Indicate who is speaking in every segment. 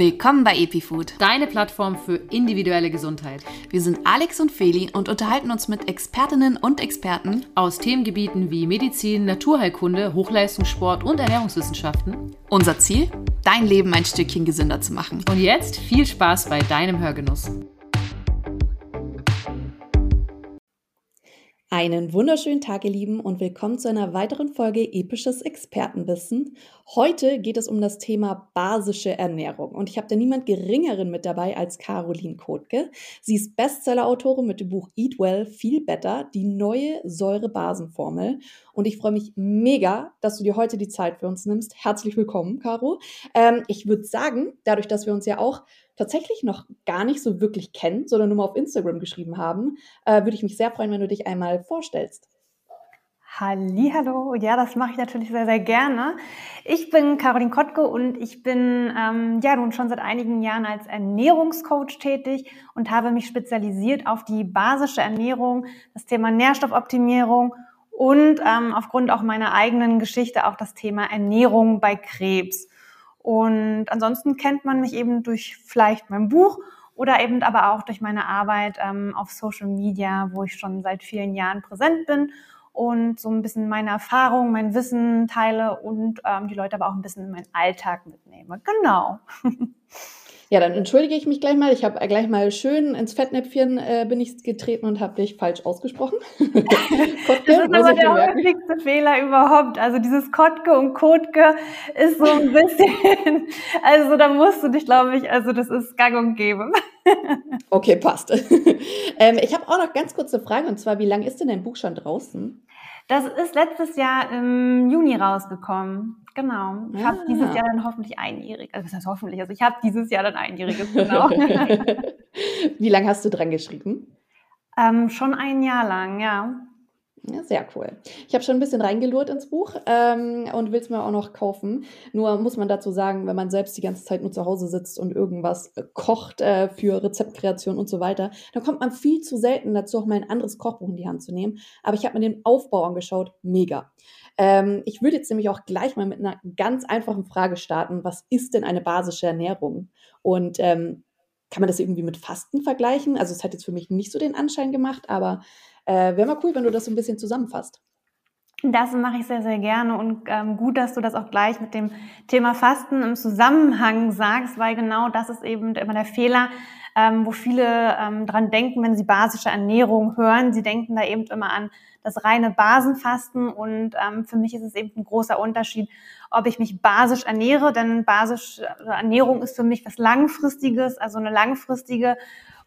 Speaker 1: Willkommen bei EpiFood,
Speaker 2: deine Plattform für individuelle Gesundheit.
Speaker 1: Wir sind Alex und Feli und unterhalten uns mit Expertinnen und Experten
Speaker 2: aus Themengebieten wie Medizin, Naturheilkunde, Hochleistungssport und Ernährungswissenschaften.
Speaker 1: Unser Ziel? Dein Leben ein Stückchen gesünder zu machen.
Speaker 2: Und jetzt viel Spaß bei deinem Hörgenuss.
Speaker 1: Einen wunderschönen Tag, ihr Lieben, und willkommen zu einer weiteren Folge Episches Expertenwissen. Heute geht es um das Thema basische Ernährung. Und ich habe da niemand Geringeren mit dabei als Caroline Kotke. Sie ist Bestseller-Autorin mit dem Buch Eat Well, Feel Better, die neue Säurebasenformel. Und ich freue mich mega, dass du dir heute die Zeit für uns nimmst. Herzlich willkommen, Caro. Ähm, ich würde sagen, dadurch, dass wir uns ja auch tatsächlich noch gar nicht so wirklich kennen, sondern nur mal auf Instagram geschrieben haben, äh, würde ich mich sehr freuen, wenn du dich einmal vorstellst.
Speaker 3: Hallo, ja, das mache ich natürlich sehr, sehr gerne. Ich bin Caroline Kottke und ich bin ähm, ja nun schon seit einigen Jahren als Ernährungscoach tätig und habe mich spezialisiert auf die basische Ernährung, das Thema Nährstoffoptimierung und ähm, aufgrund auch meiner eigenen Geschichte auch das Thema Ernährung bei Krebs. Und ansonsten kennt man mich eben durch vielleicht mein Buch oder eben aber auch durch meine Arbeit ähm, auf Social Media, wo ich schon seit vielen Jahren präsent bin und so ein bisschen meine Erfahrung, mein Wissen teile und ähm, die Leute aber auch ein bisschen in meinen Alltag mitnehme. Genau.
Speaker 1: Ja, dann entschuldige ich mich gleich mal. Ich habe gleich mal schön ins Fettnäpfchen äh, bin ich getreten und habe dich falsch ausgesprochen.
Speaker 3: Kotke, das ist aber der häufigste Fehler überhaupt. Also dieses Kotke und Kotke ist so ein bisschen, also da musst du dich, glaube ich, also das ist gang und gäbe.
Speaker 1: okay, passt. ähm, ich habe auch noch ganz kurze Frage und zwar, wie lange ist denn dein Buch schon draußen?
Speaker 3: Das ist letztes Jahr im Juni rausgekommen. Genau. Ich ah. habe dieses Jahr dann hoffentlich einjährig. Also das heißt hoffentlich. Also ich habe dieses Jahr dann einjähriges, genau.
Speaker 1: Wie lange hast du dran geschrieben?
Speaker 3: Ähm, schon ein Jahr lang, ja.
Speaker 1: Ja, sehr cool. Ich habe schon ein bisschen reingelurrt ins Buch ähm, und will es mir auch noch kaufen. Nur muss man dazu sagen, wenn man selbst die ganze Zeit nur zu Hause sitzt und irgendwas äh, kocht äh, für Rezeptkreation und so weiter, dann kommt man viel zu selten dazu, auch mal ein anderes Kochbuch in die Hand zu nehmen. Aber ich habe mir den Aufbau angeschaut, mega. Ähm, ich würde jetzt nämlich auch gleich mal mit einer ganz einfachen Frage starten. Was ist denn eine basische Ernährung? Und ähm, kann man das irgendwie mit Fasten vergleichen? Also es hat jetzt für mich nicht so den Anschein gemacht, aber äh, Wäre mal cool, wenn du das so ein bisschen zusammenfasst.
Speaker 3: Das mache ich sehr, sehr gerne und ähm, gut, dass du das auch gleich mit dem Thema Fasten im Zusammenhang sagst, weil genau das ist eben immer der Fehler, ähm, wo viele ähm, dran denken, wenn sie basische Ernährung hören. Sie denken da eben immer an das reine Basenfasten und ähm, für mich ist es eben ein großer Unterschied, ob ich mich basisch ernähre, denn basische Ernährung ist für mich was Langfristiges, also eine langfristige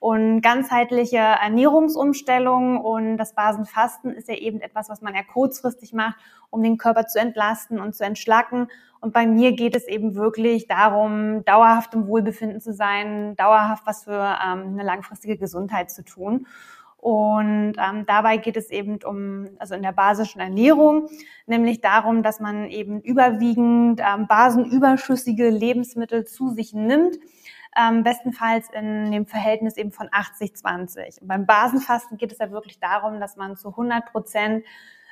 Speaker 3: und ganzheitliche Ernährungsumstellung und das Basenfasten ist ja eben etwas, was man ja kurzfristig macht, um den Körper zu entlasten und zu entschlacken. Und bei mir geht es eben wirklich darum, dauerhaft im Wohlbefinden zu sein, dauerhaft was für ähm, eine langfristige Gesundheit zu tun. Und ähm, dabei geht es eben um, also in der basischen Ernährung, nämlich darum, dass man eben überwiegend ähm, basenüberschüssige Lebensmittel zu sich nimmt ähm, bestenfalls in dem Verhältnis eben von 80-20. Beim Basenfasten geht es ja wirklich darum, dass man zu 100 Prozent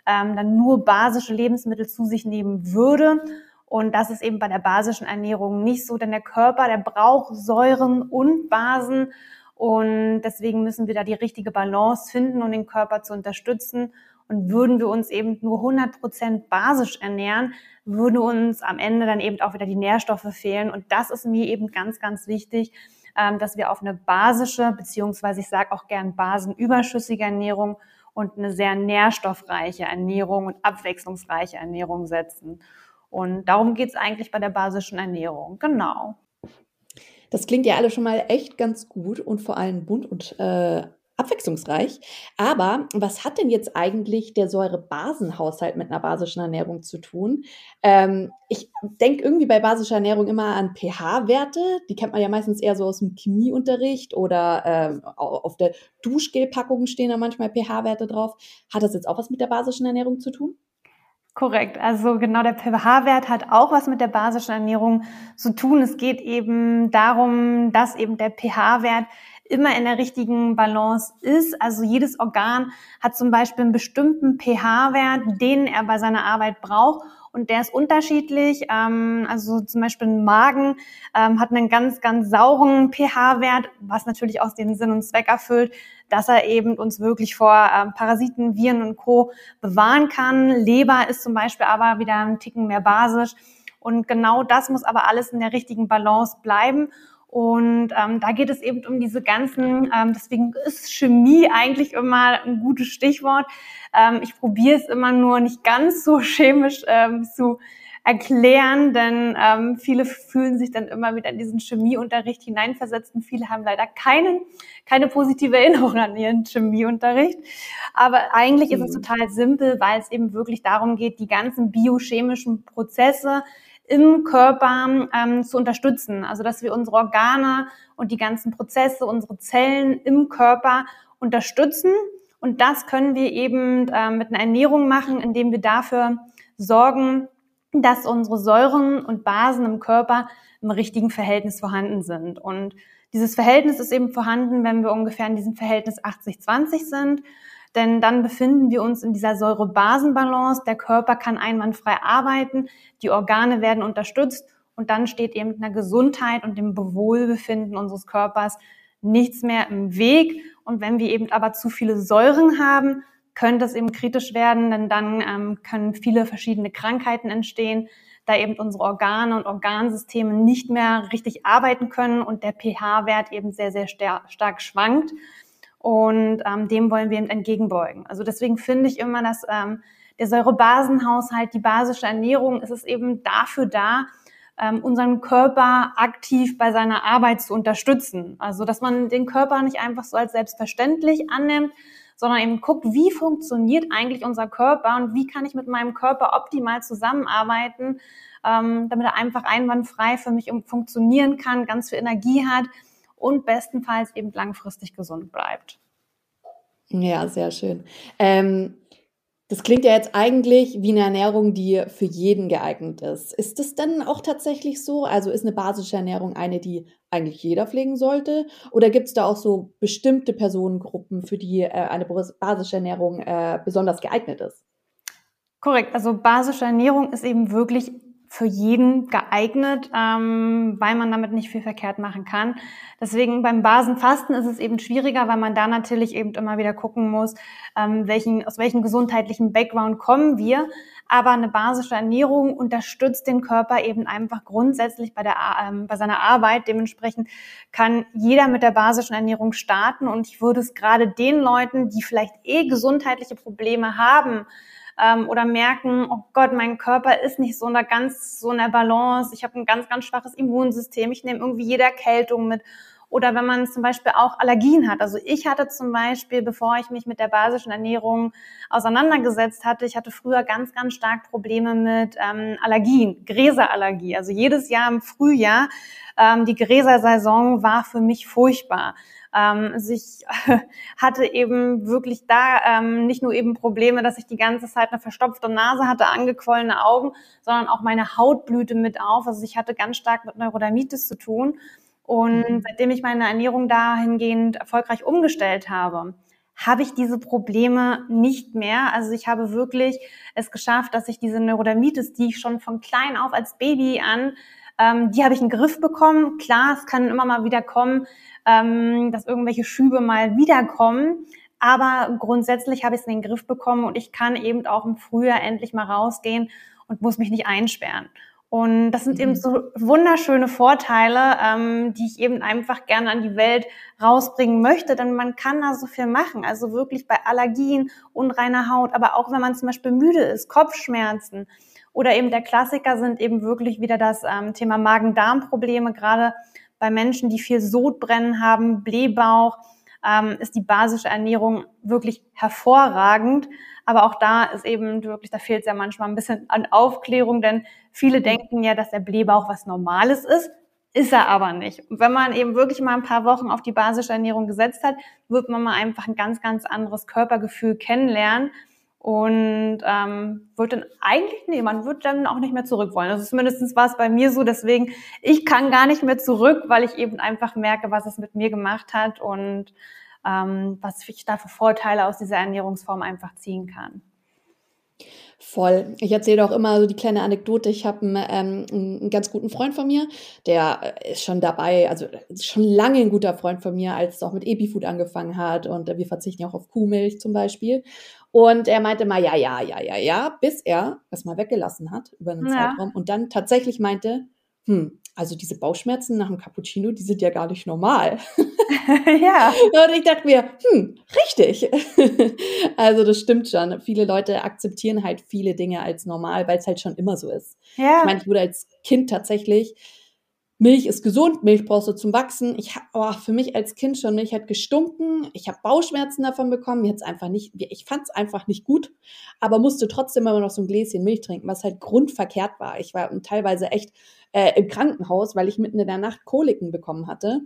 Speaker 3: ähm, dann nur basische Lebensmittel zu sich nehmen würde. Und das ist eben bei der basischen Ernährung nicht so, denn der Körper, der braucht Säuren und Basen. Und deswegen müssen wir da die richtige Balance finden, um den Körper zu unterstützen. Und würden wir uns eben nur 100 Prozent basisch ernähren, würden uns am Ende dann eben auch wieder die Nährstoffe fehlen. Und das ist mir eben ganz, ganz wichtig, ähm, dass wir auf eine basische, beziehungsweise ich sage auch gern basenüberschüssige Ernährung und eine sehr nährstoffreiche Ernährung und abwechslungsreiche Ernährung setzen. Und darum geht es eigentlich bei der basischen Ernährung. Genau.
Speaker 1: Das klingt ja alle schon mal echt ganz gut und vor allem bunt und äh, abwechslungsreich. Aber was hat denn jetzt eigentlich der Säurebasenhaushalt mit einer basischen Ernährung zu tun? Ähm, ich denke irgendwie bei basischer Ernährung immer an pH-Werte. Die kennt man ja meistens eher so aus dem Chemieunterricht oder ähm, auf der Duschgelpackung stehen da manchmal pH-Werte drauf. Hat das jetzt auch was mit der basischen Ernährung zu tun?
Speaker 3: Korrekt. Also genau der pH-Wert hat auch was mit der basischen Ernährung zu tun. Es geht eben darum, dass eben der pH-Wert immer in der richtigen Balance ist. Also jedes Organ hat zum Beispiel einen bestimmten pH-Wert, den er bei seiner Arbeit braucht. und der ist unterschiedlich. Ähm, also zum Beispiel ein Magen ähm, hat einen ganz, ganz sauren pH-Wert, was natürlich auch den Sinn und Zweck erfüllt, dass er eben uns wirklich vor ähm, Parasiten, Viren und Co. bewahren kann. Leber ist zum Beispiel aber wieder ein Ticken mehr basisch. Und genau das muss aber alles in der richtigen Balance bleiben. Und ähm, da geht es eben um diese ganzen, ähm, deswegen ist Chemie eigentlich immer ein gutes Stichwort. Ähm, ich probiere es immer nur nicht ganz so chemisch ähm, zu erklären, denn ähm, viele fühlen sich dann immer wieder in diesen Chemieunterricht hineinversetzt und viele haben leider keinen, keine positive Erinnerung an ihren Chemieunterricht. Aber eigentlich mhm. ist es mhm. total simpel, weil es eben wirklich darum geht, die ganzen biochemischen Prozesse im Körper ähm, zu unterstützen. Also dass wir unsere Organe und die ganzen Prozesse, unsere Zellen im Körper unterstützen. Und das können wir eben ähm, mit einer Ernährung machen, indem wir dafür sorgen, dass unsere Säuren und Basen im Körper im richtigen Verhältnis vorhanden sind. Und dieses Verhältnis ist eben vorhanden, wenn wir ungefähr in diesem Verhältnis 80-20 sind denn dann befinden wir uns in dieser Säure-Basen-Balance. Der Körper kann einwandfrei arbeiten, die Organe werden unterstützt und dann steht eben einer Gesundheit und dem Wohlbefinden unseres Körpers nichts mehr im Weg. Und wenn wir eben aber zu viele Säuren haben, könnte es eben kritisch werden, denn dann ähm, können viele verschiedene Krankheiten entstehen, da eben unsere Organe und Organsysteme nicht mehr richtig arbeiten können und der pH-Wert eben sehr, sehr stark schwankt. Und ähm, dem wollen wir eben entgegenbeugen. Also deswegen finde ich immer, dass ähm, der Säurebasenhaushalt, die basische Ernährung, ist es eben dafür da, ähm, unseren Körper aktiv bei seiner Arbeit zu unterstützen. Also dass man den Körper nicht einfach so als selbstverständlich annimmt, sondern eben guckt, wie funktioniert eigentlich unser Körper und wie kann ich mit meinem Körper optimal zusammenarbeiten, ähm, damit er einfach einwandfrei für mich funktionieren kann, ganz viel Energie hat und bestenfalls eben langfristig gesund bleibt.
Speaker 1: Ja, sehr schön. Ähm, das klingt ja jetzt eigentlich wie eine Ernährung, die für jeden geeignet ist. Ist das denn auch tatsächlich so? Also ist eine basische Ernährung eine, die eigentlich jeder pflegen sollte? Oder gibt es da auch so bestimmte Personengruppen, für die äh, eine basische Ernährung äh, besonders geeignet ist?
Speaker 3: Korrekt. Also basische Ernährung ist eben wirklich für jeden geeignet, ähm, weil man damit nicht viel verkehrt machen kann. Deswegen beim Basenfasten ist es eben schwieriger, weil man da natürlich eben immer wieder gucken muss, ähm, welchen, aus welchem gesundheitlichen Background kommen wir. Aber eine basische Ernährung unterstützt den Körper eben einfach grundsätzlich bei, der, ähm, bei seiner Arbeit. Dementsprechend kann jeder mit der basischen Ernährung starten. Und ich würde es gerade den Leuten, die vielleicht eh gesundheitliche Probleme haben, ähm, oder merken, oh Gott, mein Körper ist nicht so in der ganz so in der Balance, ich habe ein ganz, ganz schwaches Immunsystem, ich nehme irgendwie jede Erkältung mit. Oder wenn man zum Beispiel auch Allergien hat. Also ich hatte zum Beispiel, bevor ich mich mit der basischen Ernährung auseinandergesetzt hatte, ich hatte früher ganz, ganz stark Probleme mit ähm, Allergien, Gräserallergie. Also jedes Jahr im Frühjahr, ähm, die Gräsersaison war für mich furchtbar. Ähm, also ich hatte eben wirklich da ähm, nicht nur eben Probleme, dass ich die ganze Zeit eine verstopfte Nase hatte, angequollene Augen, sondern auch meine Haut blühte mit auf. Also ich hatte ganz stark mit Neurodermitis zu tun. Und mhm. seitdem ich meine Ernährung dahingehend erfolgreich umgestellt habe, habe ich diese Probleme nicht mehr. Also ich habe wirklich es geschafft, dass ich diese Neurodermitis, die ich schon von klein auf als Baby an, ähm, die habe ich in den Griff bekommen. Klar, es kann immer mal wieder kommen, ähm, dass irgendwelche Schübe mal wiederkommen. Aber grundsätzlich habe ich es in den Griff bekommen und ich kann eben auch im Frühjahr endlich mal rausgehen und muss mich nicht einsperren. Und das sind mhm. eben so wunderschöne Vorteile, ähm, die ich eben einfach gerne an die Welt rausbringen möchte, denn man kann da so viel machen. Also wirklich bei Allergien, unreiner Haut, aber auch wenn man zum Beispiel müde ist, Kopfschmerzen oder eben der Klassiker sind eben wirklich wieder das ähm, Thema Magen-Darm-Probleme, gerade bei Menschen, die viel Sodbrennen haben, Blähbauch, ähm, ist die basische Ernährung wirklich hervorragend. Aber auch da ist eben wirklich, da fehlt es ja manchmal ein bisschen an Aufklärung, denn viele denken ja, dass der Blähbauch was Normales ist. Ist er aber nicht. Und wenn man eben wirklich mal ein paar Wochen auf die basische Ernährung gesetzt hat, wird man mal einfach ein ganz, ganz anderes Körpergefühl kennenlernen und ähm, wird dann eigentlich, nee, man wird dann auch nicht mehr zurück wollen. Also zumindest war es bei mir so, deswegen, ich kann gar nicht mehr zurück, weil ich eben einfach merke, was es mit mir gemacht hat und ähm, was ich da für Vorteile aus dieser Ernährungsform einfach ziehen kann.
Speaker 1: Voll. Ich erzähle auch immer so die kleine Anekdote. Ich habe einen, ähm, einen ganz guten Freund von mir, der äh, ist schon dabei, also schon lange ein guter Freund von mir, als es auch mit Epifood angefangen hat. Und wir verzichten ja auch auf Kuhmilch zum Beispiel. Und er meinte mal, ja, ja, ja, ja, ja, bis er das mal weggelassen hat über einen ja. Zeitraum und dann tatsächlich meinte, hm, also diese Bauchschmerzen nach dem Cappuccino, die sind ja gar nicht normal. ja. Und ich dachte mir, hm, richtig. also das stimmt schon. Viele Leute akzeptieren halt viele Dinge als normal, weil es halt schon immer so ist. Ja. Ich meine, ich wurde als Kind tatsächlich Milch ist gesund, Milch brauchst du zum Wachsen. Ich hab, oh, für mich als Kind schon, Milch hat gestunken. Ich habe Bauchschmerzen davon bekommen. Jetzt einfach nicht, ich fand es einfach nicht gut, aber musste trotzdem immer noch so ein Gläschen Milch trinken, was halt grundverkehrt war. Ich war teilweise echt äh, im Krankenhaus, weil ich mitten in der Nacht Koliken bekommen hatte.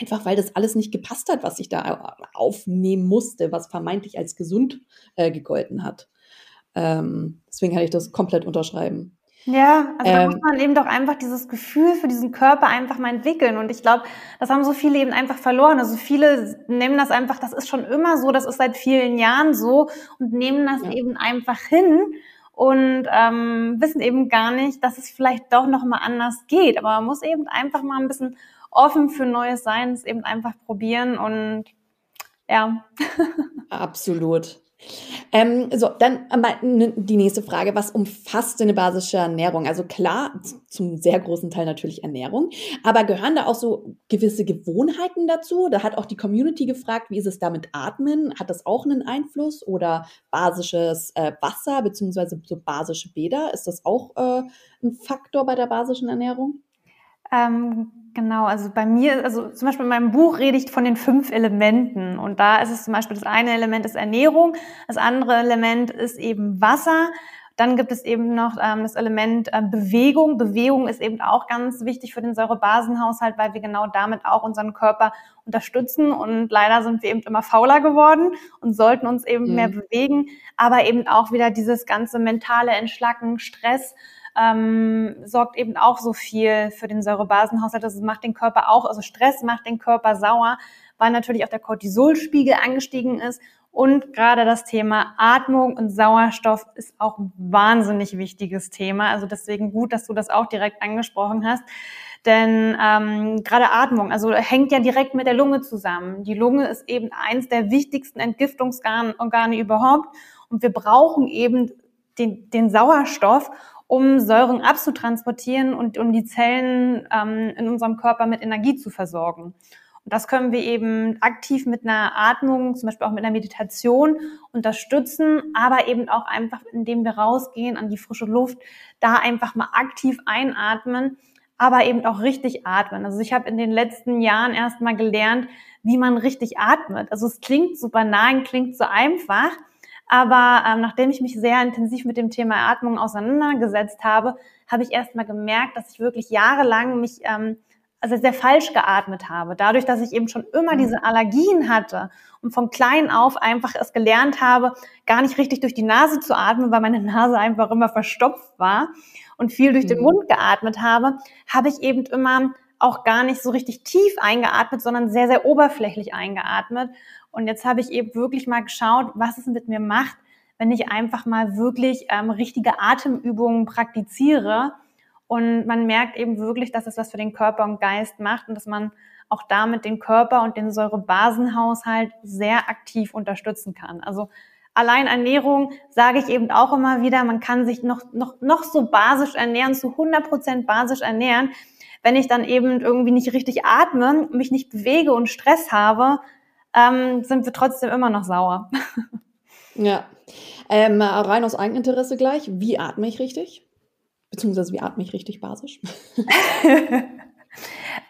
Speaker 1: Einfach weil das alles nicht gepasst hat, was ich da aufnehmen musste, was vermeintlich als gesund äh, gegolten hat. Ähm, deswegen kann ich das komplett unterschreiben.
Speaker 3: Ja, also da muss ähm. man eben doch einfach dieses Gefühl für diesen Körper einfach mal entwickeln. Und ich glaube, das haben so viele eben einfach verloren. Also viele nehmen das einfach, das ist schon immer so, das ist seit vielen Jahren so und nehmen das ja. eben einfach hin und ähm, wissen eben gar nicht, dass es vielleicht doch noch mal anders geht. Aber man muss eben einfach mal ein bisschen offen für Neues sein, es eben einfach probieren und ja.
Speaker 1: Absolut. Ähm, so, dann die nächste Frage. Was umfasst eine basische Ernährung? Also klar, zum sehr großen Teil natürlich Ernährung, aber gehören da auch so gewisse Gewohnheiten dazu? Da hat auch die Community gefragt, wie ist es da mit Atmen? Hat das auch einen Einfluss? Oder basisches äh, Wasser beziehungsweise so basische Bäder? Ist das auch äh, ein Faktor bei der basischen Ernährung?
Speaker 3: Ähm, genau, also bei mir, also zum Beispiel in meinem Buch rede ich von den fünf Elementen. Und da ist es zum Beispiel das eine Element ist Ernährung, das andere Element ist eben Wasser. Dann gibt es eben noch ähm, das Element äh, Bewegung. Bewegung ist eben auch ganz wichtig für den Säurebasenhaushalt, weil wir genau damit auch unseren Körper unterstützen. Und leider sind wir eben immer fauler geworden und sollten uns eben mhm. mehr bewegen. Aber eben auch wieder dieses ganze mentale Entschlacken, Stress ähm, sorgt eben auch so viel für den Säurebasenhaushalt. Das macht den Körper auch, also Stress macht den Körper sauer, weil natürlich auch der Cortisolspiegel angestiegen ist. Und gerade das Thema Atmung und Sauerstoff ist auch ein wahnsinnig wichtiges Thema. Also deswegen gut, dass du das auch direkt angesprochen hast. Denn ähm, gerade Atmung, also hängt ja direkt mit der Lunge zusammen. Die Lunge ist eben eins der wichtigsten Entgiftungsorgane überhaupt. Und wir brauchen eben den, den Sauerstoff, um Säuren abzutransportieren und um die Zellen ähm, in unserem Körper mit Energie zu versorgen. Und das können wir eben aktiv mit einer Atmung, zum Beispiel auch mit einer Meditation unterstützen, aber eben auch einfach, indem wir rausgehen an die frische Luft, da einfach mal aktiv einatmen, aber eben auch richtig atmen. Also ich habe in den letzten Jahren erst mal gelernt, wie man richtig atmet. Also es klingt so banal, klingt so einfach, aber ähm, nachdem ich mich sehr intensiv mit dem Thema Atmung auseinandergesetzt habe, habe ich erst mal gemerkt, dass ich wirklich jahrelang mich ähm, also sehr falsch geatmet habe. Dadurch, dass ich eben schon immer mhm. diese Allergien hatte und von klein auf einfach es gelernt habe, gar nicht richtig durch die Nase zu atmen, weil meine Nase einfach immer verstopft war und viel durch den mhm. Mund geatmet habe, habe ich eben immer auch gar nicht so richtig tief eingeatmet, sondern sehr, sehr oberflächlich eingeatmet. Und jetzt habe ich eben wirklich mal geschaut, was es mit mir macht, wenn ich einfach mal wirklich ähm, richtige Atemübungen praktiziere. Und man merkt eben wirklich, dass es was für den Körper und Geist macht und dass man auch damit den Körper und den Säurebasenhaushalt sehr aktiv unterstützen kann. Also allein Ernährung sage ich eben auch immer wieder, man kann sich noch, noch, noch so basisch ernähren, zu 100 Prozent basisch ernähren. Wenn ich dann eben irgendwie nicht richtig atme, mich nicht bewege und Stress habe, ähm, sind wir trotzdem immer noch sauer.
Speaker 1: ja. Ähm, rein aus Eigeninteresse gleich, wie atme ich richtig? Beziehungsweise wie atme ich richtig basisch?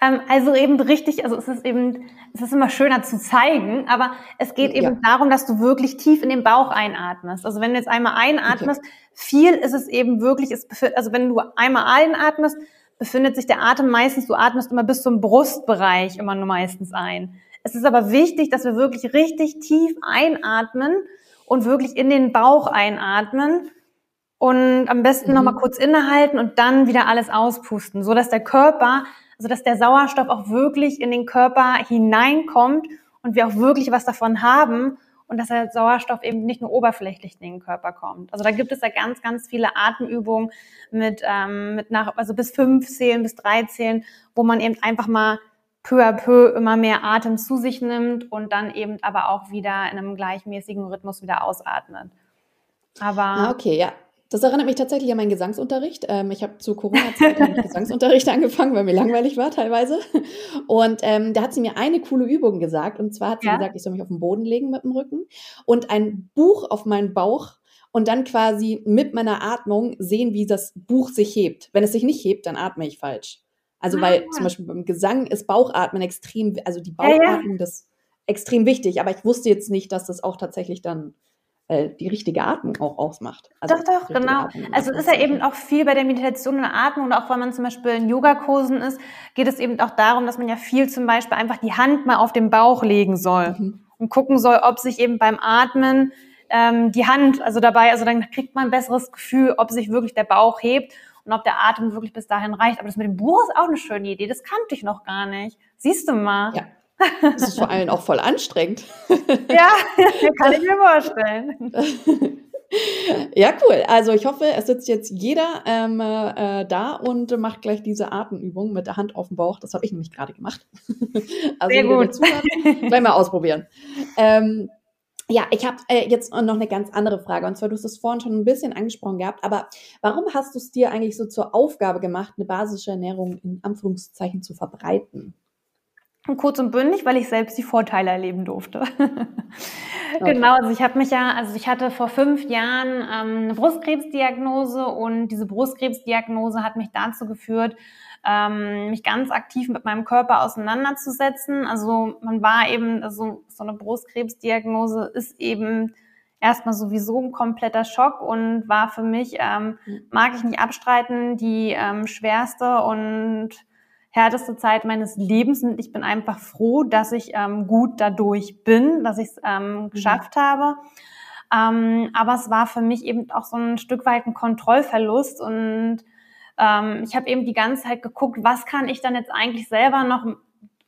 Speaker 3: ähm, also eben richtig, also es ist eben, es ist immer schöner zu zeigen, aber es geht eben ja. darum, dass du wirklich tief in den Bauch einatmest. Also wenn du jetzt einmal einatmest, okay. viel ist es eben wirklich, es also wenn du einmal einatmest, befindet sich der Atem meistens, du atmest immer bis zum Brustbereich immer nur meistens ein. Es ist aber wichtig, dass wir wirklich richtig tief einatmen und wirklich in den Bauch einatmen und am besten mhm. nochmal kurz innehalten und dann wieder alles auspusten, so dass der Körper, also dass der Sauerstoff auch wirklich in den Körper hineinkommt und wir auch wirklich was davon haben und dass der Sauerstoff eben nicht nur oberflächlich in den Körper kommt. Also da gibt es ja ganz, ganz viele Atemübungen mit, ähm, mit nach, also bis fünf Zählen, bis drei Zählen, wo man eben einfach mal peu à peu immer mehr Atem zu sich nimmt und dann eben aber auch wieder in einem gleichmäßigen Rhythmus wieder ausatmet.
Speaker 1: Aber ah, okay, ja. Das erinnert mich tatsächlich an meinen Gesangsunterricht. Ähm, ich habe zu Corona-Zeiten Gesangsunterricht angefangen, weil mir langweilig war teilweise. Und ähm, da hat sie mir eine coole Übung gesagt. Und zwar hat sie ja. gesagt, ich soll mich auf den Boden legen mit dem Rücken und ein Buch auf meinen Bauch und dann quasi mit meiner Atmung sehen, wie das Buch sich hebt. Wenn es sich nicht hebt, dann atme ich falsch. Also ah. weil zum Beispiel beim Gesang ist Bauchatmen extrem, also die Bauchatmung, ja, ja. das extrem wichtig. Aber ich wusste jetzt nicht, dass das auch tatsächlich dann äh, die richtige Atmung auch ausmacht.
Speaker 3: Also doch, doch, genau. Atmung also es ist ja eben auch viel bei der Meditation und der Atmung und auch wenn man zum Beispiel in Yogakursen ist, geht es eben auch darum, dass man ja viel zum Beispiel einfach die Hand mal auf den Bauch legen soll mhm. und gucken soll, ob sich eben beim Atmen ähm, die Hand, also dabei, also dann kriegt man ein besseres Gefühl, ob sich wirklich der Bauch hebt und ob der Atem wirklich bis dahin reicht. Aber das mit dem Buch ist auch eine schöne Idee. Das kannte ich noch gar nicht. Siehst du mal.
Speaker 1: Ja. Das ist vor allem auch voll anstrengend.
Speaker 3: ja, kann ich mir vorstellen.
Speaker 1: Ja, cool. Also ich hoffe, es sitzt jetzt jeder ähm, äh, da und macht gleich diese Atemübung mit der Hand auf dem Bauch. Das habe ich nämlich gerade gemacht. also Sehr gut. Zuhören, gleich mal ausprobieren. Ähm, ja, ich habe äh, jetzt noch eine ganz andere Frage. Und zwar, du hast es vorhin schon ein bisschen angesprochen gehabt, aber warum hast du es dir eigentlich so zur Aufgabe gemacht, eine basische Ernährung in Anführungszeichen zu verbreiten?
Speaker 3: Kurz und bündig, weil ich selbst die Vorteile erleben durfte. okay. Genau, also ich habe mich ja, also ich hatte vor fünf Jahren ähm, eine Brustkrebsdiagnose und diese Brustkrebsdiagnose hat mich dazu geführt, ähm, mich ganz aktiv mit meinem Körper auseinanderzusetzen. Also man war eben, also so eine Brustkrebsdiagnose ist eben erstmal sowieso ein kompletter Schock und war für mich, ähm, mhm. mag ich nicht abstreiten, die ähm, schwerste und härteste Zeit meines Lebens und ich bin einfach froh, dass ich ähm, gut dadurch bin, dass ich es ähm, mhm. geschafft mhm. habe. Ähm, aber es war für mich eben auch so ein Stück weit ein Kontrollverlust und ähm, ich habe eben die ganze Zeit geguckt, was kann ich dann jetzt eigentlich selber noch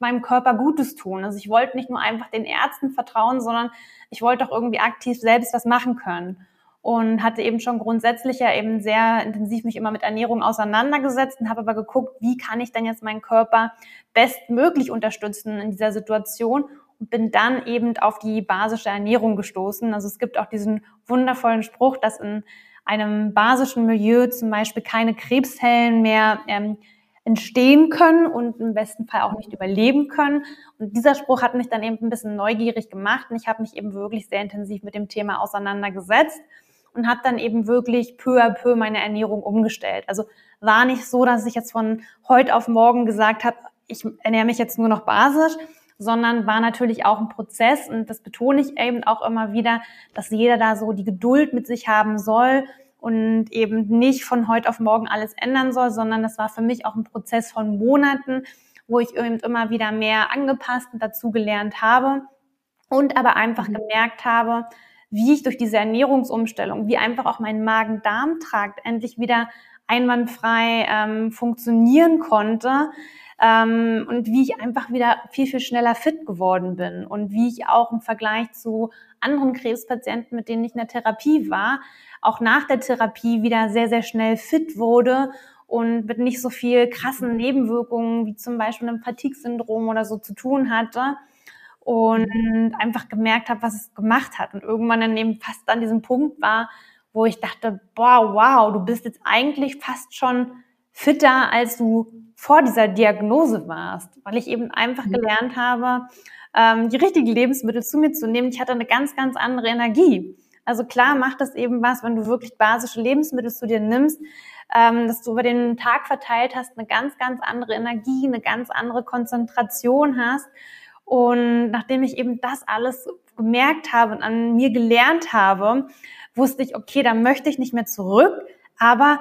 Speaker 3: meinem Körper Gutes tun. Also ich wollte nicht nur einfach den Ärzten vertrauen, sondern ich wollte auch irgendwie aktiv selbst was machen können und hatte eben schon grundsätzlich ja eben sehr intensiv mich immer mit Ernährung auseinandergesetzt und habe aber geguckt, wie kann ich denn jetzt meinen Körper bestmöglich unterstützen in dieser Situation und bin dann eben auf die basische Ernährung gestoßen. Also es gibt auch diesen wundervollen Spruch, dass in einem basischen Milieu zum Beispiel keine Krebszellen mehr ähm, entstehen können und im besten Fall auch nicht überleben können. Und dieser Spruch hat mich dann eben ein bisschen neugierig gemacht und ich habe mich eben wirklich sehr intensiv mit dem Thema auseinandergesetzt und habe dann eben wirklich peu à peu meine Ernährung umgestellt. Also war nicht so, dass ich jetzt von heute auf morgen gesagt habe, ich ernähre mich jetzt nur noch basisch, sondern war natürlich auch ein Prozess und das betone ich eben auch immer wieder, dass jeder da so die Geduld mit sich haben soll und eben nicht von heute auf morgen alles ändern soll, sondern das war für mich auch ein Prozess von Monaten, wo ich eben immer wieder mehr angepasst und dazugelernt habe und aber einfach mhm. gemerkt habe, wie ich durch diese Ernährungsumstellung, wie einfach auch mein Magen-Darm-Trakt endlich wieder einwandfrei ähm, funktionieren konnte ähm, und wie ich einfach wieder viel, viel schneller fit geworden bin und wie ich auch im Vergleich zu anderen Krebspatienten, mit denen ich in der Therapie war, auch nach der Therapie wieder sehr, sehr schnell fit wurde und mit nicht so viel krassen Nebenwirkungen wie zum Beispiel einem Fatigue-Syndrom oder so zu tun hatte und einfach gemerkt habe, was es gemacht hat. Und irgendwann dann eben fast an diesem Punkt war, wo ich dachte, boah, wow, du bist jetzt eigentlich fast schon fitter, als du vor dieser Diagnose warst, weil ich eben einfach mhm. gelernt habe, ähm, die richtigen Lebensmittel zu mir zu nehmen. Ich hatte eine ganz, ganz andere Energie. Also klar macht das eben was, wenn du wirklich basische Lebensmittel zu dir nimmst, ähm, dass du über den Tag verteilt hast, eine ganz, ganz andere Energie, eine ganz andere Konzentration hast und nachdem ich eben das alles gemerkt habe und an mir gelernt habe, wusste ich, okay, da möchte ich nicht mehr zurück, aber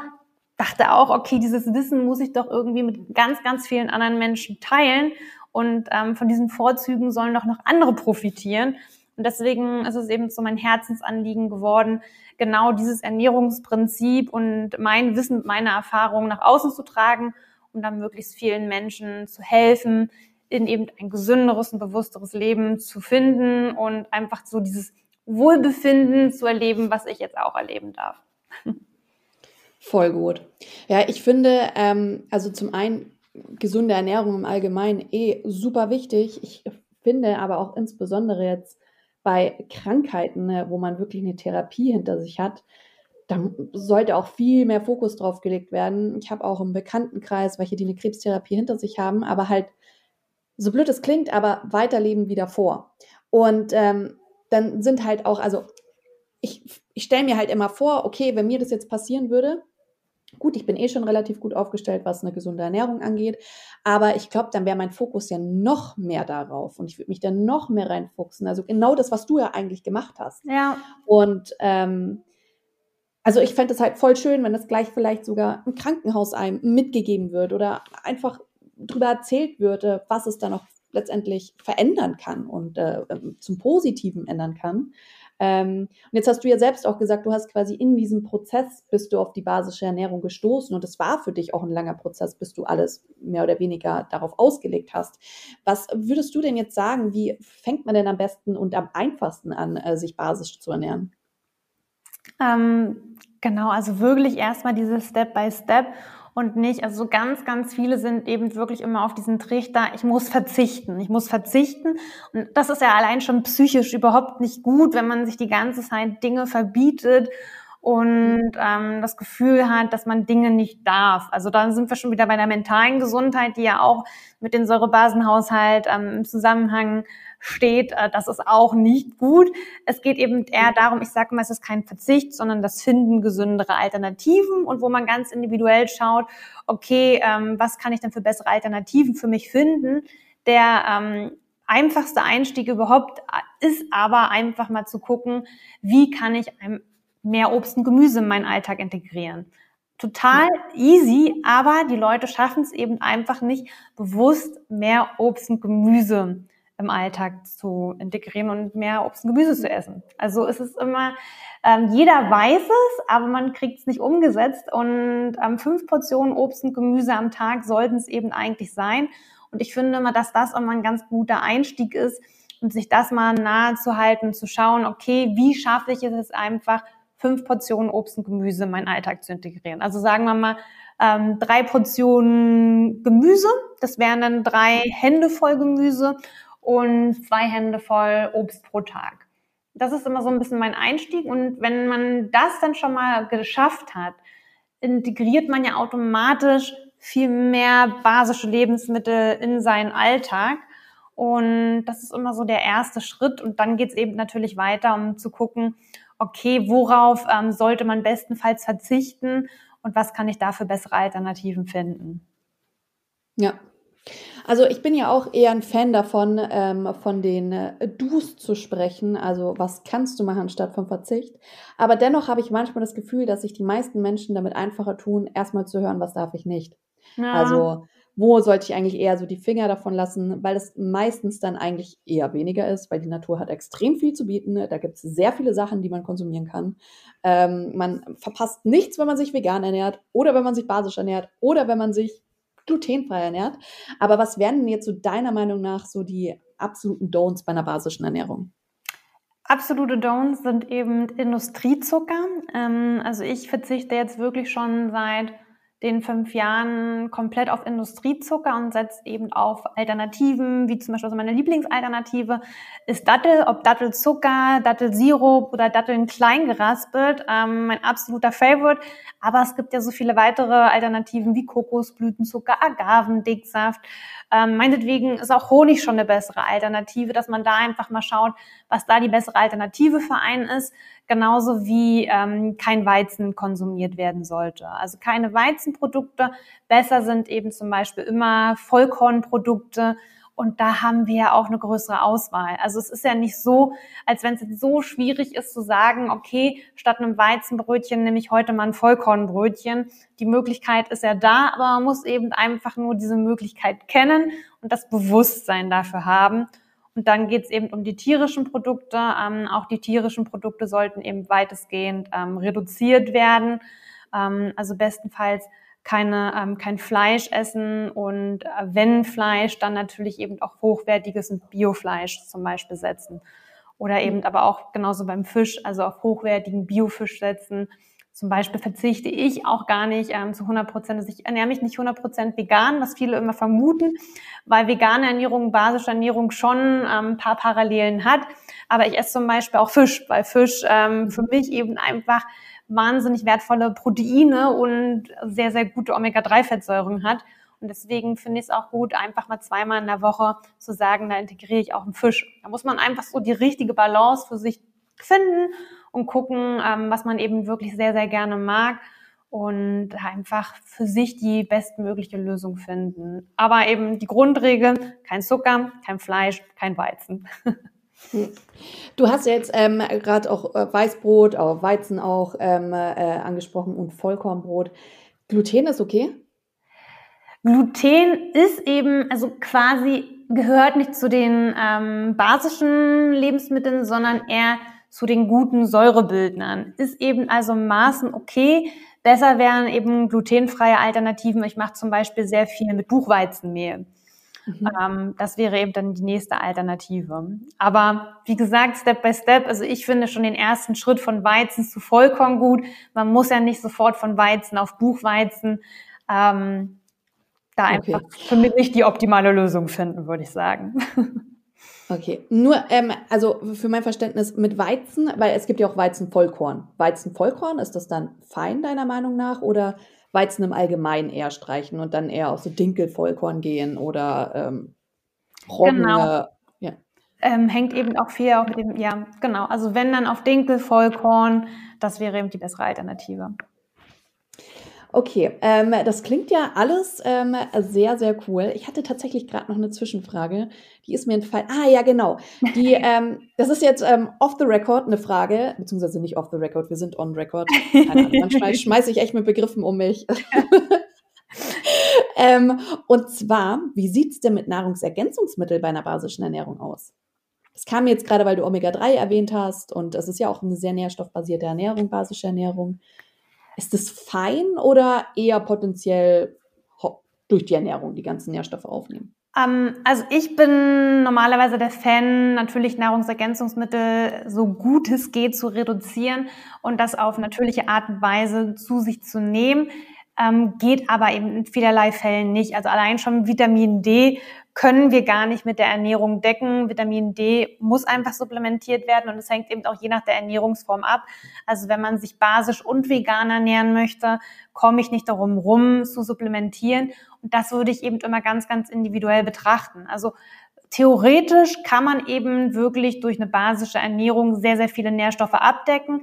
Speaker 3: dachte auch, okay, dieses Wissen muss ich doch irgendwie mit ganz, ganz vielen anderen Menschen teilen und ähm, von diesen Vorzügen sollen doch noch andere profitieren. Und deswegen ist es eben so mein Herzensanliegen geworden, genau dieses Ernährungsprinzip und mein Wissen, meine Erfahrungen nach außen zu tragen, um dann möglichst vielen Menschen zu helfen, in eben ein gesünderes und bewussteres Leben zu finden und einfach so dieses Wohlbefinden zu erleben, was ich jetzt auch erleben darf.
Speaker 1: Voll gut. Ja, ich finde, ähm, also zum einen gesunde Ernährung im Allgemeinen eh super wichtig. Ich finde aber auch insbesondere jetzt bei Krankheiten, ne, wo man wirklich eine Therapie hinter sich hat, da sollte auch viel mehr Fokus drauf gelegt werden. Ich habe auch im Bekanntenkreis welche, die eine Krebstherapie hinter sich haben, aber halt, so blöd es klingt, aber weiterleben wie davor. Und ähm, dann sind halt auch, also ich, ich stelle mir halt immer vor, okay, wenn mir das jetzt passieren würde, gut, ich bin eh schon relativ gut aufgestellt, was eine gesunde Ernährung angeht, aber ich glaube, dann wäre mein Fokus ja noch mehr darauf und ich würde mich dann noch mehr reinfuchsen. Also genau das, was du ja eigentlich gemacht hast.
Speaker 3: Ja.
Speaker 1: Und ähm, also ich fände es halt voll schön, wenn das gleich vielleicht sogar im Krankenhaus einem mitgegeben wird oder einfach drüber erzählt würde, was es da noch letztendlich verändern kann und äh, ähm, zum Positiven ändern kann. Ähm, und jetzt hast du ja selbst auch gesagt, du hast quasi in diesem Prozess bist du auf die basische Ernährung gestoßen und es war für dich auch ein langer Prozess, bis du alles mehr oder weniger darauf ausgelegt hast. Was würdest du denn jetzt sagen, wie fängt man denn am besten und am einfachsten an, äh, sich basisch zu ernähren?
Speaker 3: Ähm, genau, also wirklich erstmal dieses Step by Step und nicht, also so ganz, ganz viele sind eben wirklich immer auf diesen Trichter, ich muss verzichten, ich muss verzichten. Und das ist ja allein schon psychisch überhaupt nicht gut, wenn man sich die ganze Zeit Dinge verbietet und ähm, das Gefühl hat, dass man Dinge nicht darf. Also dann sind wir schon wieder bei der mentalen Gesundheit, die ja auch mit dem Säurebasenhaushalt ähm, im Zusammenhang steht, äh, das ist auch nicht gut. Es geht eben eher darum, ich sage mal, es ist kein Verzicht, sondern das Finden gesündere Alternativen und wo man ganz individuell schaut, okay, ähm, was kann ich denn für bessere Alternativen für mich finden? Der ähm, einfachste Einstieg überhaupt ist aber einfach mal zu gucken, wie kann ich mehr Obst und Gemüse in meinen Alltag integrieren total easy, aber die Leute schaffen es eben einfach nicht, bewusst mehr Obst und Gemüse im Alltag zu integrieren und mehr Obst und Gemüse zu essen. Also es ist immer, ähm, jeder weiß es, aber man kriegt es nicht umgesetzt und ähm, fünf Portionen Obst und Gemüse am Tag sollten es eben eigentlich sein. Und ich finde immer, dass das immer ein ganz guter Einstieg ist und sich das mal nahe zu halten, zu schauen, okay, wie schaffe ich es einfach, fünf Portionen Obst und Gemüse in meinen Alltag zu integrieren. Also sagen wir mal, ähm, drei Portionen Gemüse, das wären dann drei Hände voll Gemüse und zwei Hände voll Obst pro Tag. Das ist immer so ein bisschen mein Einstieg. Und wenn man das dann schon mal geschafft hat, integriert man ja automatisch viel mehr basische Lebensmittel in seinen Alltag. Und das ist immer so der erste Schritt. Und dann geht es eben natürlich weiter, um zu gucken, okay, worauf ähm, sollte man bestenfalls verzichten und was kann ich da für bessere Alternativen finden.
Speaker 1: Ja, also ich bin ja auch eher ein Fan davon, ähm, von den äh, Do's zu sprechen. Also was kannst du machen statt vom Verzicht. Aber dennoch habe ich manchmal das Gefühl, dass sich die meisten Menschen damit einfacher tun, erstmal zu hören, was darf ich nicht. Ja. Also wo sollte ich eigentlich eher so die Finger davon lassen, weil es meistens dann eigentlich eher weniger ist, weil die Natur hat extrem viel zu bieten. Da gibt es sehr viele Sachen, die man konsumieren kann. Ähm, man verpasst nichts, wenn man sich vegan ernährt oder wenn man sich basisch ernährt oder wenn man sich glutenfrei ernährt. Aber was wären denn jetzt so deiner Meinung nach so die absoluten Don'ts bei einer basischen Ernährung?
Speaker 3: Absolute Don'ts sind eben Industriezucker. Ähm, also ich verzichte jetzt wirklich schon seit den fünf Jahren komplett auf Industriezucker und setzt eben auf Alternativen, wie zum Beispiel also meine Lieblingsalternative ist Dattel, ob Dattelzucker, Dattelsirup oder Datteln klein geraspelt, ähm, mein absoluter Favorite. Aber es gibt ja so viele weitere Alternativen wie Kokosblütenzucker, Agavendicksaft. Ähm, meinetwegen ist auch Honig schon eine bessere Alternative, dass man da einfach mal schaut, was da die bessere Alternative für einen ist genauso wie ähm, kein Weizen konsumiert werden sollte. Also keine Weizenprodukte. Besser sind eben zum Beispiel immer Vollkornprodukte. Und da haben wir ja auch eine größere Auswahl. Also es ist ja nicht so, als wenn es jetzt so schwierig ist zu sagen, okay, statt einem Weizenbrötchen nehme ich heute mal ein Vollkornbrötchen. Die Möglichkeit ist ja da, aber man muss eben einfach nur diese Möglichkeit kennen und das Bewusstsein dafür haben. Und dann geht es eben um die tierischen Produkte. Ähm, auch die tierischen Produkte sollten eben weitestgehend ähm, reduziert werden. Ähm, also bestenfalls keine, ähm, kein Fleisch essen und äh, wenn Fleisch, dann natürlich eben auch hochwertiges und Biofleisch zum Beispiel setzen. oder eben aber auch genauso beim Fisch, also auf hochwertigen Biofisch setzen. Zum Beispiel verzichte ich auch gar nicht ähm, zu 100 Prozent, also ich ernähre mich nicht 100 Prozent vegan, was viele immer vermuten, weil vegane Ernährung, basische Ernährung schon ähm, ein paar Parallelen hat. Aber ich esse zum Beispiel auch Fisch, weil Fisch ähm, für mich eben einfach wahnsinnig wertvolle Proteine und sehr, sehr gute Omega-3-Fettsäuren hat. Und deswegen finde ich es auch gut, einfach mal zweimal in der Woche zu sagen, da integriere ich auch einen Fisch. Da muss man einfach so die richtige Balance für sich finden und gucken, ähm, was man eben wirklich sehr, sehr gerne mag und einfach für sich die bestmögliche Lösung finden. Aber eben die Grundregel, kein Zucker, kein Fleisch, kein Weizen.
Speaker 1: Du hast jetzt ähm, gerade auch äh, Weißbrot, auch Weizen auch ähm, äh, angesprochen und Vollkornbrot. Gluten ist okay?
Speaker 3: Gluten ist eben, also quasi gehört nicht zu den ähm, basischen Lebensmitteln, sondern eher zu den guten Säurebildnern. Ist eben also Maßen okay. Besser wären eben glutenfreie Alternativen. Ich mache zum Beispiel sehr viel mit Buchweizenmehl. Mhm. Ähm, das wäre eben dann die nächste Alternative. Aber wie gesagt, Step by Step. Also ich finde schon den ersten Schritt von Weizen zu Vollkorn gut. Man muss ja nicht sofort von Weizen auf Buchweizen. Ähm, da okay. einfach für mich nicht die optimale Lösung finden, würde ich sagen.
Speaker 1: Okay, nur, ähm, also für mein Verständnis mit Weizen, weil es gibt ja auch Weizen-Vollkorn. Weizen-Vollkorn, ist das dann fein deiner Meinung nach oder Weizen im Allgemeinen eher streichen und dann eher auf so Dinkel-Vollkorn gehen oder ähm, Roggen? Genau.
Speaker 3: Ja. Ähm, hängt eben auch viel auch mit dem, ja, genau. Also wenn dann auf Dinkel, Vollkorn, das wäre eben die bessere Alternative.
Speaker 1: Okay, ähm, das klingt ja alles ähm, sehr, sehr cool. Ich hatte tatsächlich gerade noch eine Zwischenfrage. Die ist mir entfallen. Ah, ja, genau. Die, ähm, das ist jetzt ähm, off the record eine Frage, beziehungsweise nicht off the record, wir sind on record. Keine Ahnung, manchmal schmeiße ich echt mit Begriffen um mich. ähm, und zwar, wie sieht's denn mit Nahrungsergänzungsmitteln bei einer basischen Ernährung aus? Das kam jetzt gerade, weil du Omega-3 erwähnt hast und es ist ja auch eine sehr nährstoffbasierte Ernährung, basische Ernährung. Ist es fein oder eher potenziell durch die Ernährung die ganzen Nährstoffe aufnehmen?
Speaker 3: Ähm, also ich bin normalerweise der Fan, natürlich Nahrungsergänzungsmittel so gut es geht zu reduzieren und das auf natürliche Art und Weise zu sich zu nehmen. Ähm, geht aber eben in vielerlei Fällen nicht. Also allein schon Vitamin D können wir gar nicht mit der Ernährung decken. Vitamin D muss einfach supplementiert werden und es hängt eben auch je nach der Ernährungsform ab. Also wenn man sich basisch und vegan ernähren möchte, komme ich nicht darum rum zu supplementieren. Und das würde ich eben immer ganz, ganz individuell betrachten. Also theoretisch kann man eben wirklich durch eine basische Ernährung sehr, sehr viele Nährstoffe abdecken.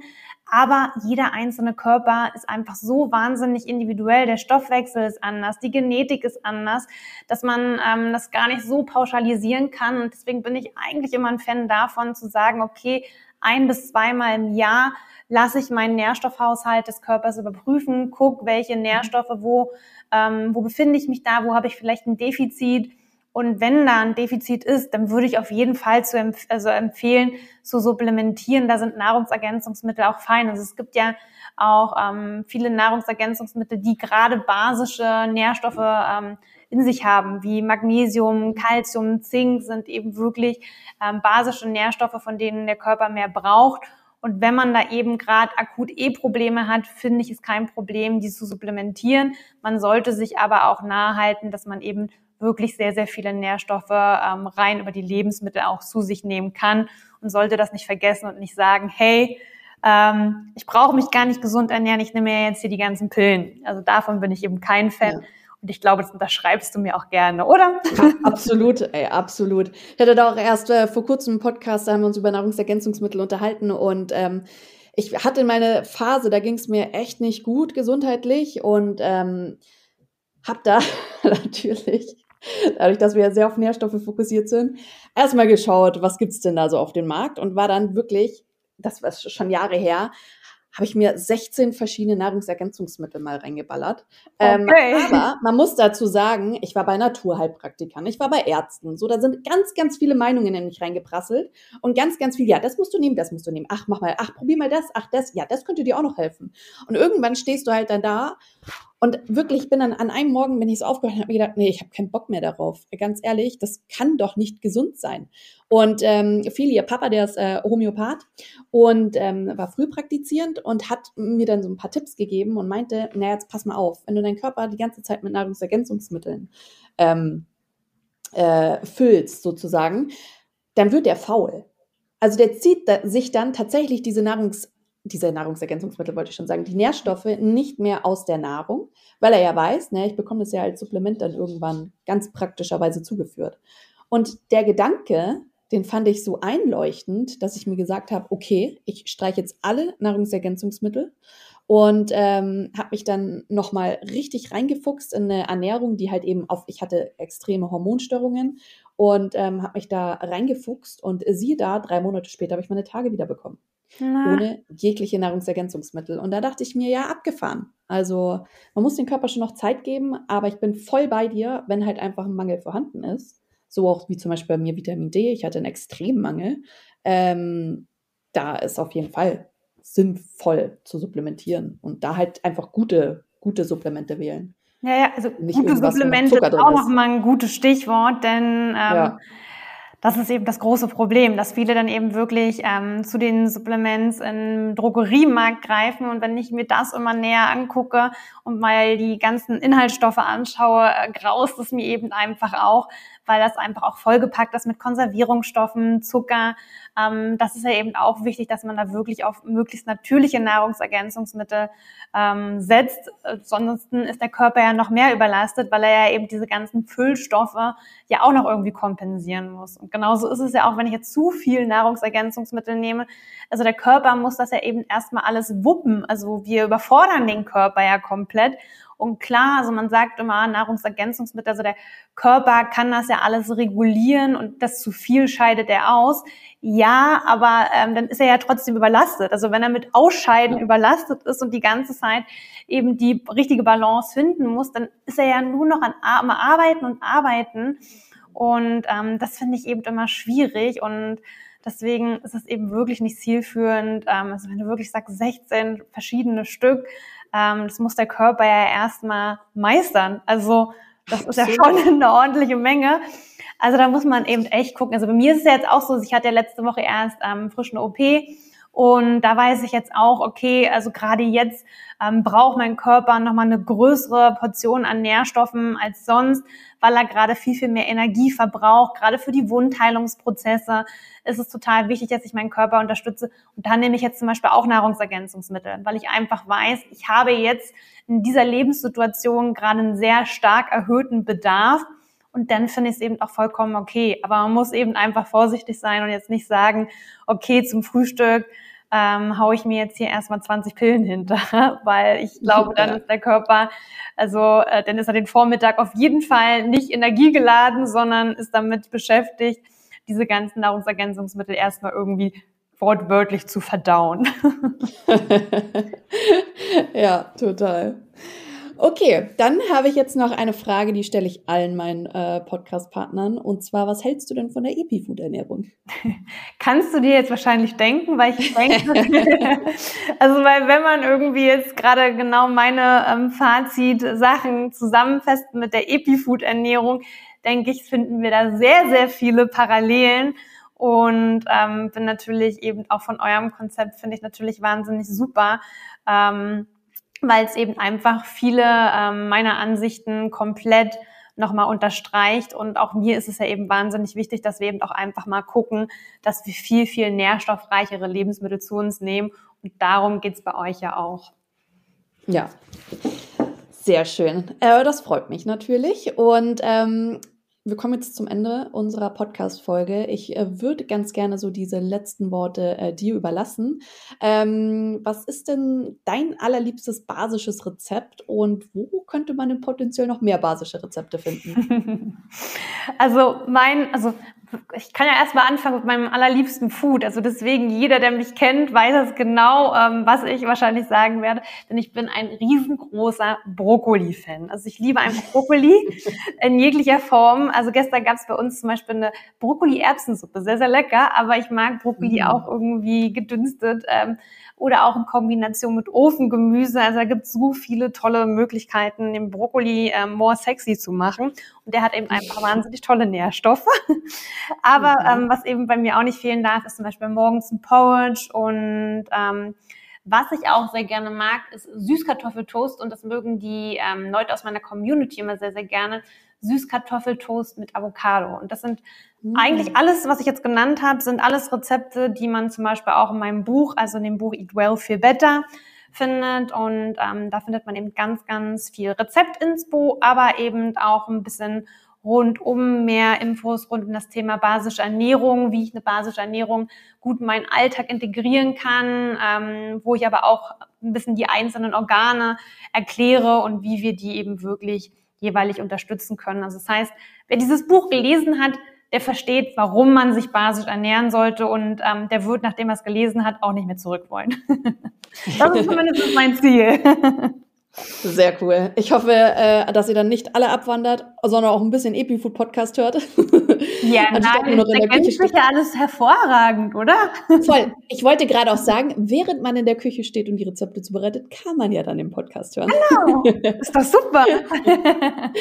Speaker 3: Aber jeder einzelne Körper ist einfach so wahnsinnig individuell. Der Stoffwechsel ist anders, die Genetik ist anders, dass man ähm, das gar nicht so pauschalisieren kann. Und deswegen bin ich eigentlich immer ein Fan davon zu sagen, okay, ein bis zweimal im Jahr lasse ich meinen Nährstoffhaushalt des Körpers überprüfen, guck, welche Nährstoffe, wo, ähm, wo befinde ich mich da, wo habe ich vielleicht ein Defizit und wenn da ein Defizit ist, dann würde ich auf jeden Fall zu empf also empfehlen, zu supplementieren. Da sind Nahrungsergänzungsmittel auch fein. Also es gibt ja auch ähm, viele Nahrungsergänzungsmittel, die gerade basische Nährstoffe ähm, in sich haben, wie Magnesium, Calcium, Zink sind eben wirklich ähm, basische Nährstoffe, von denen der Körper mehr braucht. Und wenn man da eben gerade akut eh Probleme hat, finde ich es kein Problem, die zu supplementieren. Man sollte sich aber auch nahe halten, dass man eben wirklich sehr, sehr viele Nährstoffe ähm, rein über die Lebensmittel auch zu sich nehmen kann und sollte das nicht vergessen und nicht sagen, hey, ähm, ich brauche mich gar nicht gesund ernähren, ich nehme ja jetzt hier die ganzen Pillen. Also davon bin ich eben kein Fan. Ja. Und ich glaube, das unterschreibst du mir auch gerne, oder?
Speaker 1: Absolut, ey, absolut. Ich hatte da auch erst äh, vor kurzem einen Podcast, da haben wir uns über Nahrungsergänzungsmittel unterhalten und ähm, ich hatte meine Phase, da ging es mir echt nicht gut gesundheitlich und ähm, habe da natürlich dadurch, dass wir ja sehr auf Nährstoffe fokussiert sind, erstmal geschaut, was gibt's denn da so auf dem Markt und war dann wirklich, das war schon Jahre her, habe ich mir 16 verschiedene Nahrungsergänzungsmittel mal reingeballert. Ähm, okay. Ähm, aber man muss dazu sagen, ich war bei Naturheilpraktikern, ich war bei Ärzten. So, da sind ganz, ganz viele Meinungen in mich reingeprasselt und ganz, ganz viel, ja, das musst du nehmen, das musst du nehmen. Ach, mach mal, ach, probier mal das, ach, das, ja, das könnte dir auch noch helfen. Und irgendwann stehst du halt dann da Und wirklich, ich bin dann an einem Morgen, bin ich so aufgehört und habe mir gedacht, nee, ich habe keinen Bock mehr darauf. Ganz ehrlich, das kann doch nicht gesund sein. Und ähm, viel ihr Papa, der ist äh, Homöopath und ähm, war früh praktizierend und hat mir dann so ein paar Tipps gegeben und meinte, na jetzt pass mal auf, wenn du deinen Körper die ganze Zeit mit Nahrungsergänzungsmitteln ähm, äh, füllst sozusagen, dann wird der faul. Also der zieht sich dann tatsächlich diese Nahrungs diese Nahrungsergänzungsmittel wollte ich schon sagen, die Nährstoffe nicht mehr aus der Nahrung, weil er ja weiß, ne, ich bekomme das ja als Supplement dann irgendwann ganz praktischerweise zugeführt. Und der Gedanke, den fand ich so einleuchtend, dass ich mir gesagt habe, okay, ich streiche jetzt alle Nahrungsergänzungsmittel und ähm, habe mich dann nochmal richtig reingefuchst in eine Ernährung, die halt eben auf, ich hatte extreme Hormonstörungen und ähm, habe mich da reingefuchst und siehe da, drei Monate später habe ich meine Tage wieder bekommen. Na. ohne jegliche Nahrungsergänzungsmittel. Und da dachte ich mir, ja, abgefahren. Also man muss dem Körper schon noch Zeit geben, aber ich bin voll bei dir, wenn halt einfach ein Mangel vorhanden ist. So auch wie zum Beispiel bei mir Vitamin D. Ich hatte einen extremen Mangel. Ähm, da ist auf jeden Fall sinnvoll zu supplementieren und da halt einfach gute, gute Supplemente wählen.
Speaker 3: Ja, ja, also Nicht gute Supplemente ist auch nochmal ein gutes Stichwort, denn ähm, ja das ist eben das große Problem, dass viele dann eben wirklich ähm, zu den Supplements im Drogeriemarkt greifen. Und wenn ich mir das immer näher angucke und mal die ganzen Inhaltsstoffe anschaue, äh, graust es mir eben einfach auch, weil das einfach auch vollgepackt ist mit Konservierungsstoffen, Zucker. Ähm, das ist ja eben auch wichtig, dass man da wirklich auf möglichst natürliche Nahrungsergänzungsmittel ähm, setzt. Ansonsten ist der Körper ja noch mehr überlastet, weil er ja eben diese ganzen Füllstoffe ja auch noch irgendwie kompensieren muss. Und genauso ist es ja auch, wenn ich jetzt zu viel Nahrungsergänzungsmittel nehme. Also der Körper muss das ja eben erstmal alles wuppen. Also wir überfordern den Körper ja komplett. Und klar, also man sagt immer Nahrungsergänzungsmittel, also der Körper kann das ja alles regulieren und das zu viel scheidet er aus. Ja, aber ähm, dann ist er ja trotzdem überlastet. Also wenn er mit Ausscheiden überlastet ist und die ganze Zeit eben die richtige Balance finden muss, dann ist er ja nur noch an am Arbeiten und Arbeiten. Und ähm, das finde ich eben immer schwierig und Deswegen ist es eben wirklich nicht zielführend. Ähm, also wenn du wirklich sagst, 16 verschiedene Stück, ähm, das muss der Körper ja erstmal meistern. Also das ist ja schon eine ordentliche Menge. Also da muss man eben echt gucken. Also bei mir ist es ja jetzt auch so, ich hatte ja letzte Woche erst ähm, frisch eine OP und da weiß ich jetzt auch, okay, also gerade jetzt ähm, braucht mein Körper nochmal eine größere Portion an Nährstoffen als sonst, weil er gerade viel, viel mehr Energie verbraucht. Gerade für die Wundheilungsprozesse ist es total wichtig, dass ich meinen Körper unterstütze. Und da nehme ich jetzt zum Beispiel auch Nahrungsergänzungsmittel, weil ich einfach weiß, ich habe jetzt in dieser Lebenssituation gerade einen sehr stark erhöhten Bedarf. Und dann finde ich es eben auch vollkommen okay. Aber man muss eben einfach vorsichtig sein und jetzt nicht sagen, okay, zum Frühstück ähm, haue ich mir jetzt hier erstmal 20 Pillen hinter, weil ich glaube, dann ist der Körper, also äh, dann ist er den Vormittag auf jeden Fall nicht energiegeladen, sondern ist damit beschäftigt, diese ganzen Nahrungsergänzungsmittel erstmal irgendwie wortwörtlich zu verdauen.
Speaker 1: ja, total. Okay, dann habe ich jetzt noch eine Frage, die stelle ich allen meinen äh, Podcast-Partnern. Und zwar, was hältst du denn von der Epifood-Ernährung?
Speaker 3: Kannst du dir jetzt wahrscheinlich denken, weil ich denke, also weil wenn man irgendwie jetzt gerade genau meine ähm, Fazit-Sachen zusammenfasst mit der Epifood-Ernährung, denke ich, finden wir da sehr, sehr viele Parallelen und ähm, bin natürlich eben auch von eurem Konzept, finde ich natürlich wahnsinnig super. Ähm, weil es eben einfach viele ähm, meiner Ansichten komplett nochmal unterstreicht. Und auch mir ist es ja eben wahnsinnig wichtig, dass wir eben auch einfach mal gucken, dass wir viel, viel nährstoffreichere Lebensmittel zu uns nehmen. Und darum geht's bei euch ja auch.
Speaker 1: Ja, sehr schön. Äh, das freut mich natürlich. Und ähm, wir kommen jetzt zum Ende unserer Podcast-Folge. Ich äh, würde ganz gerne so diese letzten Worte äh, dir überlassen. Ähm, was ist denn dein allerliebstes basisches Rezept und wo könnte man denn potenziell noch mehr basische Rezepte finden?
Speaker 3: also mein, also ich kann ja erstmal anfangen mit meinem allerliebsten Food. Also deswegen, jeder, der mich kennt, weiß es genau, ähm, was ich wahrscheinlich sagen werde. Denn ich bin ein riesengroßer Brokkoli-Fan. Also ich liebe ein Brokkoli in jeglicher Form. Also gestern gab es bei uns zum Beispiel eine Brokkoli-Erbsensuppe. Sehr, sehr lecker. Aber ich mag Brokkoli mhm. auch irgendwie gedünstet. Ähm, oder auch in Kombination mit Ofengemüse. Also da gibt es so viele tolle Möglichkeiten, den Brokkoli äh, more sexy zu machen. Und der hat eben einfach wahnsinnig tolle Nährstoffe. Aber mhm. ähm, was eben bei mir auch nicht fehlen darf, ist zum Beispiel morgens ein Porridge und ähm, was ich auch sehr gerne mag, ist Süßkartoffeltoast und das mögen die ähm, Leute aus meiner Community immer sehr, sehr gerne. Süßkartoffeltoast mit Avocado. Und das sind mhm. eigentlich alles, was ich jetzt genannt habe, sind alles Rezepte, die man zum Beispiel auch in meinem Buch, also in dem Buch Eat Well, Feel Better, findet. Und ähm, da findet man eben ganz, ganz viel Rezeptinspo, aber eben auch ein bisschen rundum mehr Infos rund um das Thema basische Ernährung, wie ich eine basische Ernährung gut in meinen Alltag integrieren kann, ähm, wo ich aber auch ein bisschen die einzelnen Organe erkläre und wie wir die eben wirklich jeweilig unterstützen können. Also das heißt, wer dieses Buch gelesen hat, der versteht, warum man sich basisch ernähren sollte und ähm, der wird, nachdem er es gelesen hat, auch nicht mehr zurück wollen. das ist zumindest mein Ziel.
Speaker 1: Sehr cool. Ich hoffe, äh, dass ihr dann nicht alle abwandert, sondern auch ein bisschen Epifood Podcast hört.
Speaker 3: Ja, nein, noch in der Küche steht. ja alles hervorragend, oder?
Speaker 1: Voll. Ich wollte gerade auch sagen, während man in der Küche steht und die Rezepte zubereitet, kann man ja dann den Podcast hören.
Speaker 3: Genau. Ist doch super.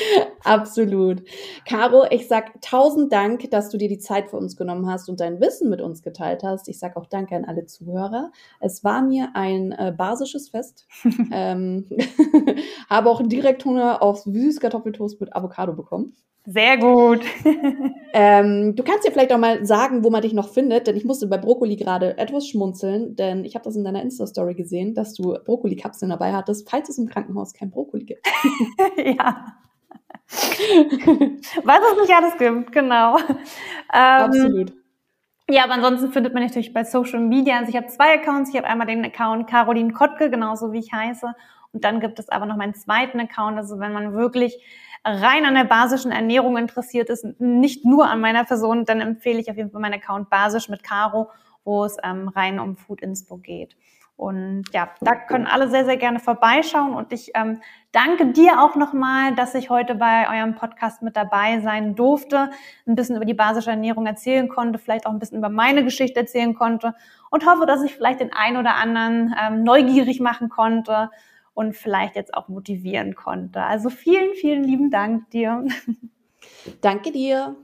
Speaker 1: Absolut. Caro, ich sag tausend Dank, dass du dir die Zeit für uns genommen hast und dein Wissen mit uns geteilt hast. Ich sag auch Danke an alle Zuhörer. Es war mir ein äh, basisches Fest. ähm, habe auch direkt Hunger auf Süßkartoffeltoast mit Avocado bekommen.
Speaker 3: Sehr gut.
Speaker 1: ähm, du kannst dir vielleicht auch mal sagen, wo man dich noch findet, denn ich musste bei Brokkoli gerade etwas schmunzeln, denn ich habe das in deiner Insta-Story gesehen, dass du Brokkoli-Kapseln dabei hattest, falls es im Krankenhaus kein Brokkoli gibt.
Speaker 3: ja. Was es nicht alles gibt, genau. Ähm, Absolut. Ja, aber ansonsten findet man natürlich bei Social Media. Also ich habe zwei Accounts. Ich habe einmal den Account Caroline Kottke, genauso wie ich heiße. Und dann gibt es aber noch meinen zweiten Account. Also wenn man wirklich rein an der basischen Ernährung interessiert ist, nicht nur an meiner Person, dann empfehle ich auf jeden Fall meinen Account Basisch mit Caro, wo es ähm, rein um Food Inspo geht. Und ja, da können alle sehr, sehr gerne vorbeischauen. Und ich ähm, danke dir auch nochmal, dass ich heute bei eurem Podcast mit dabei sein durfte, ein bisschen über die basische Ernährung erzählen konnte, vielleicht auch ein bisschen über meine Geschichte erzählen konnte und hoffe, dass ich vielleicht den einen oder anderen ähm, neugierig machen konnte und vielleicht jetzt auch motivieren konnte. Also vielen, vielen lieben Dank dir.
Speaker 1: Danke dir.